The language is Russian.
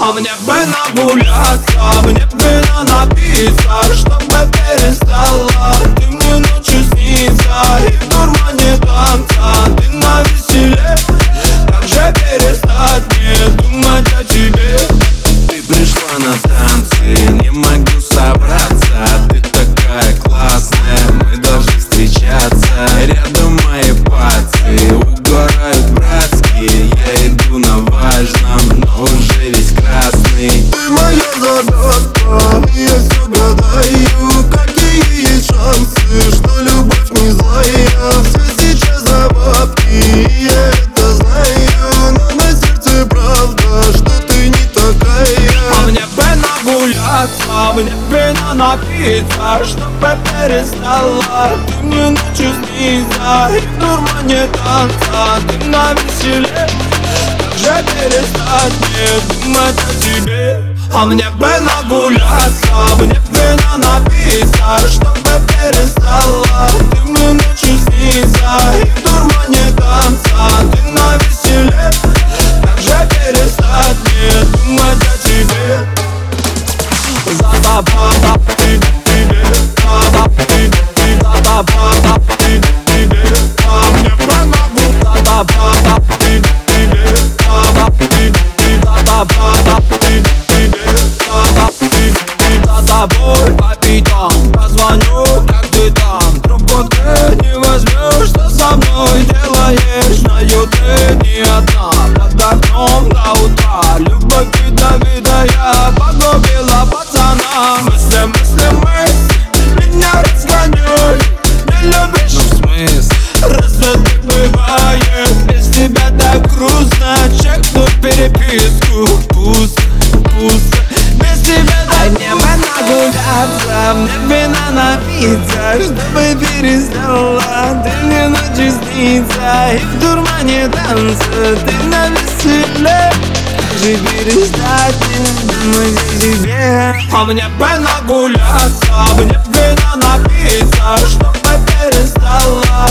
А мне бы нагуляться, мне бы на напиться Чтобы перестала. Ты мне ночью снится И в дурмане танца ты на веселе Как же перестать мне думать о тебе. Ты пришла на танцы, не могу мне бы на напиться Чтобы перестала. Ты мне ночью снится И в дурмане танца. Ты на веселе Как же перестать мне думать о тебе А мне бы нагуляться, мне бы на напиться Чтобы перестала тобой по пятам нагуляться Мне вина напиться Чтобы перестала Ты мне ночью снится И в дурмане танца. Ты на веселе. Же перестать мне думать о тебе А мне бы нагуляться, мне вина напиться Чтобы перестала